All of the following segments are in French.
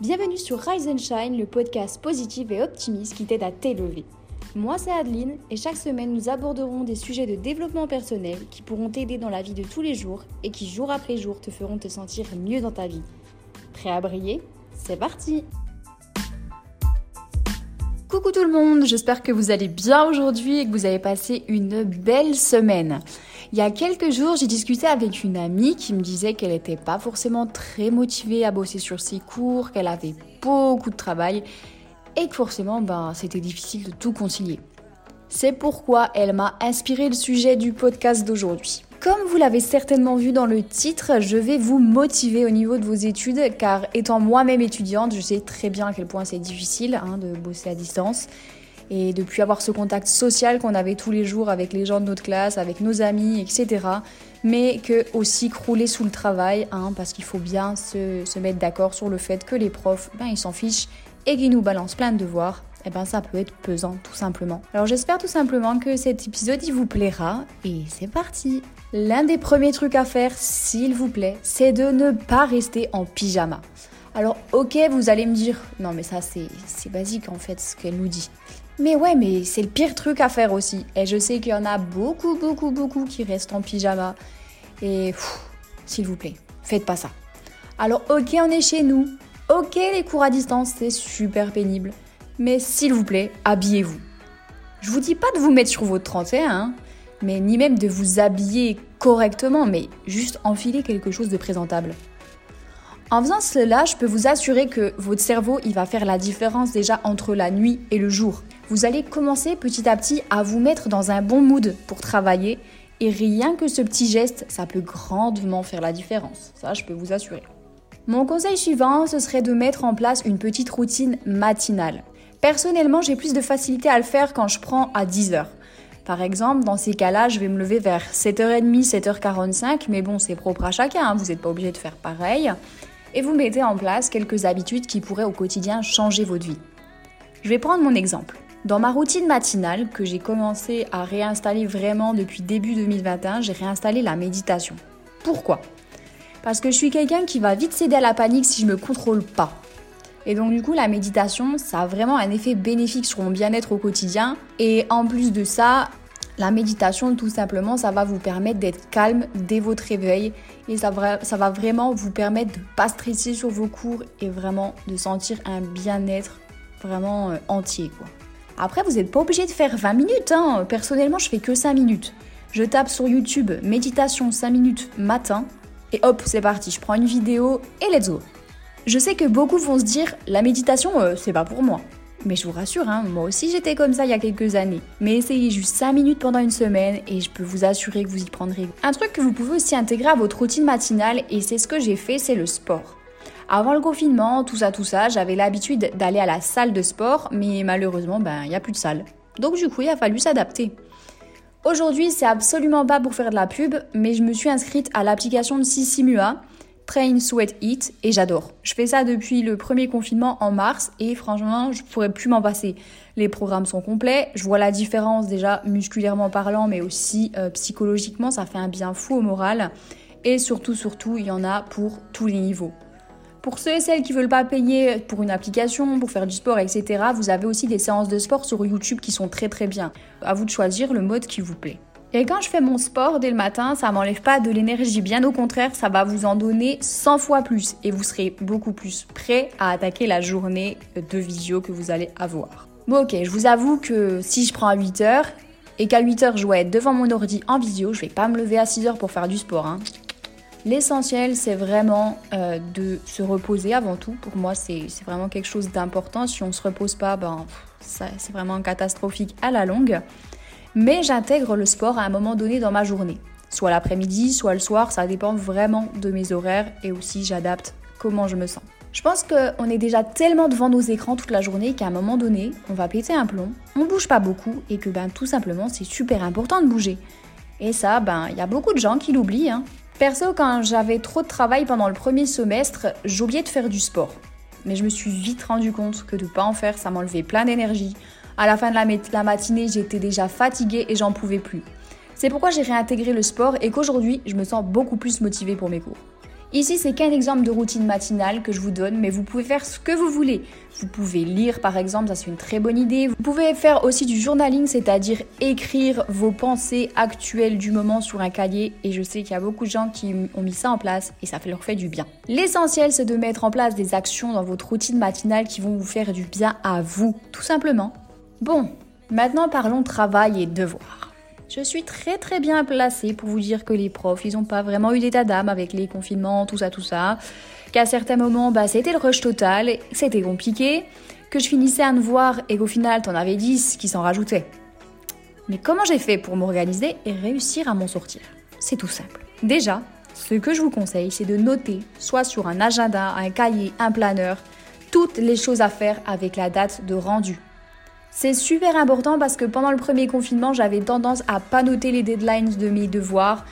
Bienvenue sur Rise and Shine, le podcast positif et optimiste qui t'aide à t'élever. Moi c'est Adeline et chaque semaine nous aborderons des sujets de développement personnel qui pourront t'aider dans la vie de tous les jours et qui jour après jour te feront te sentir mieux dans ta vie. Prêt à briller? C'est parti Coucou tout le monde, j'espère que vous allez bien aujourd'hui et que vous avez passé une belle semaine. Il y a quelques jours, j'ai discuté avec une amie qui me disait qu'elle n'était pas forcément très motivée à bosser sur ses cours, qu'elle avait beaucoup de travail et que forcément ben, c'était difficile de tout concilier. C'est pourquoi elle m'a inspiré le sujet du podcast d'aujourd'hui. Comme vous l'avez certainement vu dans le titre, je vais vous motiver au niveau de vos études car étant moi-même étudiante, je sais très bien à quel point c'est difficile hein, de bosser à distance et de plus avoir ce contact social qu'on avait tous les jours avec les gens de notre classe, avec nos amis, etc. Mais que aussi crouler sous le travail, hein, parce qu'il faut bien se, se mettre d'accord sur le fait que les profs, ben, ils s'en fichent et qu'ils nous balancent plein de devoirs eh ben ça peut être pesant tout simplement. Alors j'espère tout simplement que cet épisode il vous plaira et c'est parti. L'un des premiers trucs à faire, s'il vous plaît, c'est de ne pas rester en pyjama. Alors ok, vous allez me dire, non mais ça c'est basique en fait ce qu'elle nous dit. Mais ouais, mais c'est le pire truc à faire aussi. Et je sais qu'il y en a beaucoup, beaucoup, beaucoup qui restent en pyjama. Et s'il vous plaît, faites pas ça. Alors ok, on est chez nous. Ok, les cours à distance, c'est super pénible mais s'il vous plaît, habillez-vous. Je vous dis pas de vous mettre sur votre 31, hein, mais ni même de vous habiller correctement, mais juste enfiler quelque chose de présentable. En faisant cela, je peux vous assurer que votre cerveau, il va faire la différence déjà entre la nuit et le jour. Vous allez commencer petit à petit à vous mettre dans un bon mood pour travailler et rien que ce petit geste, ça peut grandement faire la différence. Ça, je peux vous assurer. Mon conseil suivant, ce serait de mettre en place une petite routine matinale. Personnellement, j'ai plus de facilité à le faire quand je prends à 10h. Par exemple, dans ces cas-là, je vais me lever vers 7h30, 7h45, mais bon, c'est propre à chacun, hein, vous n'êtes pas obligé de faire pareil. Et vous mettez en place quelques habitudes qui pourraient au quotidien changer votre vie. Je vais prendre mon exemple. Dans ma routine matinale, que j'ai commencé à réinstaller vraiment depuis début 2021, j'ai réinstallé la méditation. Pourquoi? Parce que je suis quelqu'un qui va vite céder à la panique si je ne me contrôle pas. Et donc du coup, la méditation, ça a vraiment un effet bénéfique sur mon bien-être au quotidien. Et en plus de ça, la méditation, tout simplement, ça va vous permettre d'être calme dès votre réveil et ça va, vraiment vous permettre de ne pas stresser sur vos cours et vraiment de sentir un bien-être vraiment euh, entier. Quoi. Après, vous n'êtes pas obligé de faire 20 minutes. Hein. Personnellement, je fais que 5 minutes. Je tape sur YouTube méditation 5 minutes matin et hop, c'est parti. Je prends une vidéo et let's go. Je sais que beaucoup vont se dire la méditation, euh, c'est pas pour moi. Mais je vous rassure, hein, moi aussi j'étais comme ça il y a quelques années. Mais essayez juste 5 minutes pendant une semaine et je peux vous assurer que vous y prendrez. Un truc que vous pouvez aussi intégrer à votre routine matinale, et c'est ce que j'ai fait, c'est le sport. Avant le confinement, tout ça, tout ça, j'avais l'habitude d'aller à la salle de sport, mais malheureusement, ben, il n'y a plus de salle. Donc du coup, il a fallu s'adapter. Aujourd'hui, c'est absolument pas pour faire de la pub, mais je me suis inscrite à l'application de Sissimua Train, Sweat, Eat et j'adore. Je fais ça depuis le premier confinement en mars et franchement, je pourrais plus m'en passer. Les programmes sont complets, je vois la différence déjà musculairement parlant mais aussi euh, psychologiquement, ça fait un bien fou au moral et surtout surtout, il y en a pour tous les niveaux. Pour ceux et celles qui veulent pas payer pour une application, pour faire du sport, etc., vous avez aussi des séances de sport sur YouTube qui sont très très bien. À vous de choisir le mode qui vous plaît. Et quand je fais mon sport dès le matin, ça m'enlève pas de l'énergie, bien au contraire, ça va vous en donner 100 fois plus et vous serez beaucoup plus prêt à attaquer la journée de visio que vous allez avoir. Bon ok, je vous avoue que si je prends à 8h et qu'à 8h je dois être devant mon ordi en visio, je vais pas me lever à 6h pour faire du sport. Hein. L'essentiel, c'est vraiment euh, de se reposer avant tout. Pour moi, c'est vraiment quelque chose d'important. Si on ne se repose pas, ben, c'est vraiment catastrophique à la longue mais j'intègre le sport à un moment donné dans ma journée. Soit l'après-midi, soit le soir, ça dépend vraiment de mes horaires et aussi j'adapte comment je me sens. Je pense qu'on est déjà tellement devant nos écrans toute la journée qu'à un moment donné, on va péter un plomb, on bouge pas beaucoup et que ben tout simplement c'est super important de bouger. Et ça, ben il y a beaucoup de gens qui l'oublient. Hein. Perso, quand j'avais trop de travail pendant le premier semestre, j'oubliais de faire du sport. Mais je me suis vite rendu compte que de pas en faire, ça m'enlevait plein d'énergie. À la fin de la, matinée, j'étais déjà fatiguée et j'en pouvais plus. C'est pourquoi j'ai réintégré le sport et qu'aujourd'hui, je me sens beaucoup plus motivée pour mes cours. Ici, c'est qu'un exemple de routine matinale que je vous donne, mais vous pouvez faire ce que vous voulez. Vous pouvez lire par exemple, ça c'est une très bonne idée. Vous pouvez faire aussi du journaling, c'est-à-dire écrire vos pensées actuelles du moment sur un cahier. Et je sais qu'il y a beaucoup de gens qui ont mis ça en place et ça leur fait du bien. L'essentiel, c'est de mettre en place des actions dans votre routine matinale qui vont vous faire du bien à vous, tout simplement. Bon, maintenant parlons travail et devoirs. Je suis très très bien placée pour vous dire que les profs, ils n'ont pas vraiment eu d'état d'âme avec les confinements, tout ça, tout ça. Qu'à certains moments, bah, c'était le rush total, c'était compliqué, que je finissais un devoir et qu'au final, t'en avais 10 qui s'en rajoutaient. Mais comment j'ai fait pour m'organiser et réussir à m'en sortir? C'est tout simple. Déjà, ce que je vous conseille, c'est de noter, soit sur un agenda, un cahier, un planeur, toutes les choses à faire avec la date de rendu. C'est super important parce que pendant le premier confinement, j'avais tendance à pas noter les deadlines de mes devoirs.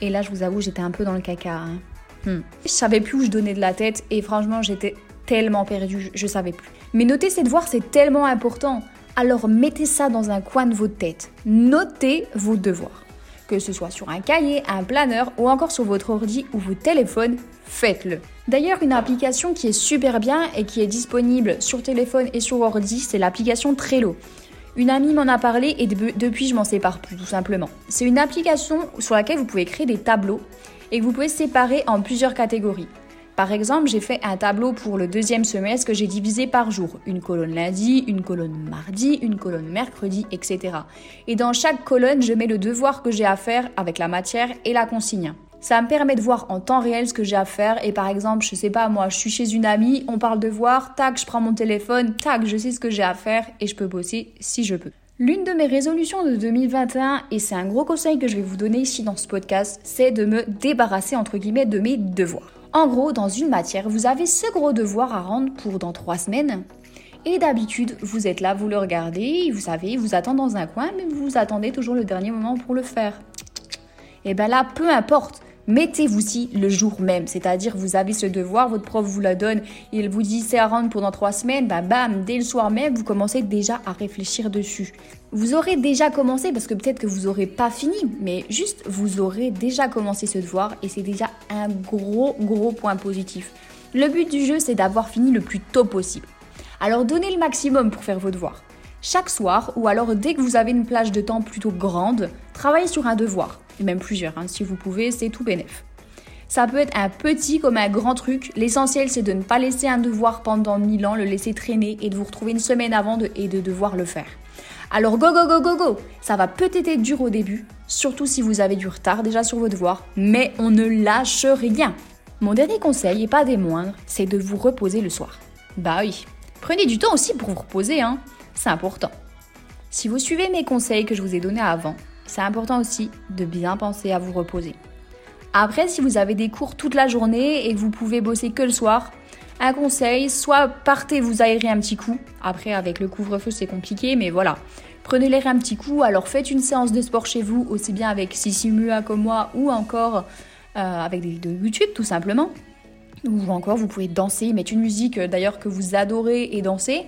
Et là, je vous avoue, j'étais un peu dans le caca. Hein. Hmm. Je savais plus où je donnais de la tête et franchement, j'étais tellement perdue, je, savais plus. Mais noter ces devoirs, c'est tellement important. Alors mettez ça dans un coin de votre tête. Notez vos devoirs. Que ce soit sur un cahier, un planeur ou encore sur votre ordi ou votre téléphone, faites-le. D'ailleurs, une application qui est super bien et qui est disponible sur téléphone et sur ordi, c'est l'application Trello. Une amie m'en a parlé et depuis je m'en sépare plus tout simplement. C'est une application sur laquelle vous pouvez créer des tableaux et que vous pouvez séparer en plusieurs catégories. Par exemple, j'ai fait un tableau pour le deuxième semestre que j'ai divisé par jour. Une colonne lundi, une colonne mardi, une colonne mercredi, etc. Et dans chaque colonne, je mets le devoir que j'ai à faire avec la matière et la consigne. Ça me permet de voir en temps réel ce que j'ai à faire. Et par exemple, je sais pas, moi, je suis chez une amie, on parle de voir, tac, je prends mon téléphone, tac, je sais ce que j'ai à faire et je peux bosser si je peux. L'une de mes résolutions de 2021, et c'est un gros conseil que je vais vous donner ici dans ce podcast, c'est de me débarrasser entre guillemets de mes devoirs. En gros, dans une matière, vous avez ce gros devoir à rendre pour dans trois semaines. Et d'habitude, vous êtes là, vous le regardez, vous savez, vous attend dans un coin, mais vous attendez toujours le dernier moment pour le faire. Et bien là, peu importe, Mettez-vous-y le jour même, c'est-à-dire vous avez ce devoir, votre prof vous la donne, il vous dit c'est à rendre pendant trois semaines, bah bam, dès le soir même, vous commencez déjà à réfléchir dessus. Vous aurez déjà commencé, parce que peut-être que vous n'aurez pas fini, mais juste vous aurez déjà commencé ce devoir et c'est déjà un gros gros point positif. Le but du jeu c'est d'avoir fini le plus tôt possible. Alors donnez le maximum pour faire vos devoirs. Chaque soir, ou alors dès que vous avez une plage de temps plutôt grande, travaillez sur un devoir et même plusieurs, hein. si vous pouvez, c'est tout bénef. Ça peut être un petit comme un grand truc. L'essentiel, c'est de ne pas laisser un devoir pendant mille ans, le laisser traîner et de vous retrouver une semaine avant et de devoir le faire. Alors go go go go go Ça va peut-être être dur au début, surtout si vous avez du retard déjà sur vos devoirs, mais on ne lâche rien. Mon dernier conseil, et pas des moindres, c'est de vous reposer le soir. Bah oui. Prenez du temps aussi pour vous reposer, hein. C'est important. Si vous suivez mes conseils que je vous ai donnés avant, c'est important aussi de bien penser à vous reposer. Après, si vous avez des cours toute la journée et que vous pouvez bosser que le soir, un conseil, soit partez vous aérer un petit coup. Après, avec le couvre-feu, c'est compliqué, mais voilà. Prenez l'air un petit coup, alors faites une séance de sport chez vous, aussi bien avec Sissimua comme moi, ou encore euh, avec des vidéos YouTube, tout simplement. Ou encore, vous pouvez danser, mettre une musique euh, d'ailleurs que vous adorez et danser.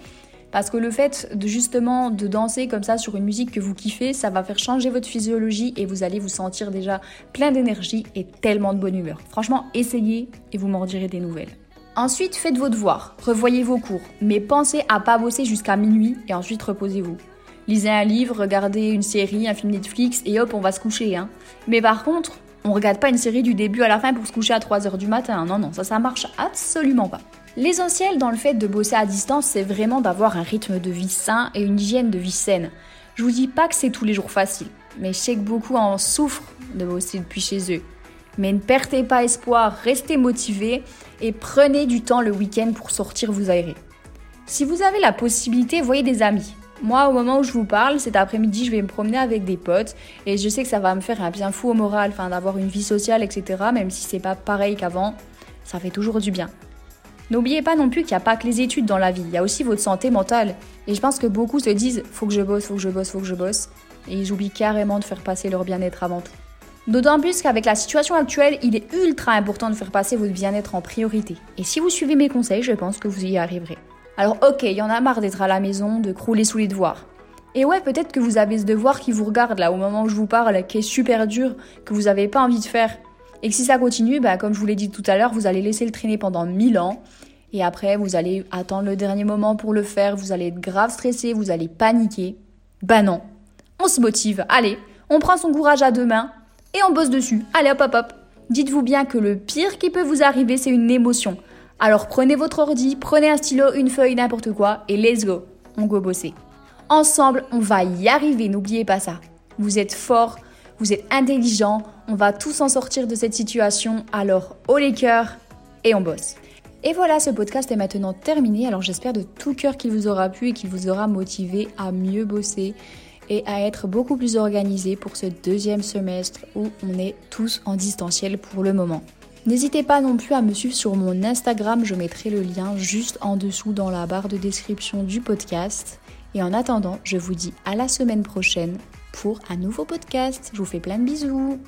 Parce que le fait de justement de danser comme ça sur une musique que vous kiffez, ça va faire changer votre physiologie et vous allez vous sentir déjà plein d'énergie et tellement de bonne humeur. Franchement, essayez et vous m'en direz des nouvelles. Ensuite, faites vos devoirs, revoyez vos cours, mais pensez à pas bosser jusqu'à minuit et ensuite reposez-vous. Lisez un livre, regardez une série, un film Netflix et hop, on va se coucher. Hein. Mais par contre, on regarde pas une série du début à la fin pour se coucher à 3h du matin. Non, non, ça, ça marche absolument pas. L'essentiel dans le fait de bosser à distance, c'est vraiment d'avoir un rythme de vie sain et une hygiène de vie saine. Je vous dis pas que c'est tous les jours facile, mais je sais que beaucoup en souffrent de bosser depuis chez eux. Mais ne perdez pas espoir, restez motivés et prenez du temps le week-end pour sortir vous aérer. Si vous avez la possibilité, voyez des amis. Moi, au moment où je vous parle, cet après-midi, je vais me promener avec des potes et je sais que ça va me faire un bien fou au moral, d'avoir une vie sociale, etc. Même si c'est pas pareil qu'avant, ça fait toujours du bien. N'oubliez pas non plus qu'il n'y a pas que les études dans la vie, il y a aussi votre santé mentale. Et je pense que beaucoup se disent faut que je bosse, faut que je bosse, faut que je bosse. Et ils oublient carrément de faire passer leur bien-être avant tout. D'autant plus qu'avec la situation actuelle, il est ultra important de faire passer votre bien-être en priorité. Et si vous suivez mes conseils, je pense que vous y arriverez. Alors ok, il y en a marre d'être à la maison, de crouler sous les devoirs. Et ouais, peut-être que vous avez ce devoir qui vous regarde là au moment où je vous parle, qui est super dur, que vous n'avez pas envie de faire. Et que si ça continue, bah, comme je vous l'ai dit tout à l'heure, vous allez laisser le traîner pendant 1000 ans. Et après, vous allez attendre le dernier moment pour le faire, vous allez être grave stressé, vous allez paniquer. Bah non, on se motive, allez, on prend son courage à deux mains et on bosse dessus. Allez hop hop hop. Dites-vous bien que le pire qui peut vous arriver, c'est une émotion. Alors prenez votre ordi, prenez un stylo, une feuille, n'importe quoi, et let's go. On go bosser. Ensemble, on va y arriver, n'oubliez pas ça. Vous êtes fort, vous êtes intelligent, on va tous en sortir de cette situation, alors haut les cœurs et on bosse. Et voilà, ce podcast est maintenant terminé, alors j'espère de tout cœur qu'il vous aura plu et qu'il vous aura motivé à mieux bosser et à être beaucoup plus organisé pour ce deuxième semestre où on est tous en distanciel pour le moment. N'hésitez pas non plus à me suivre sur mon Instagram, je mettrai le lien juste en dessous dans la barre de description du podcast. Et en attendant, je vous dis à la semaine prochaine pour un nouveau podcast. Je vous fais plein de bisous.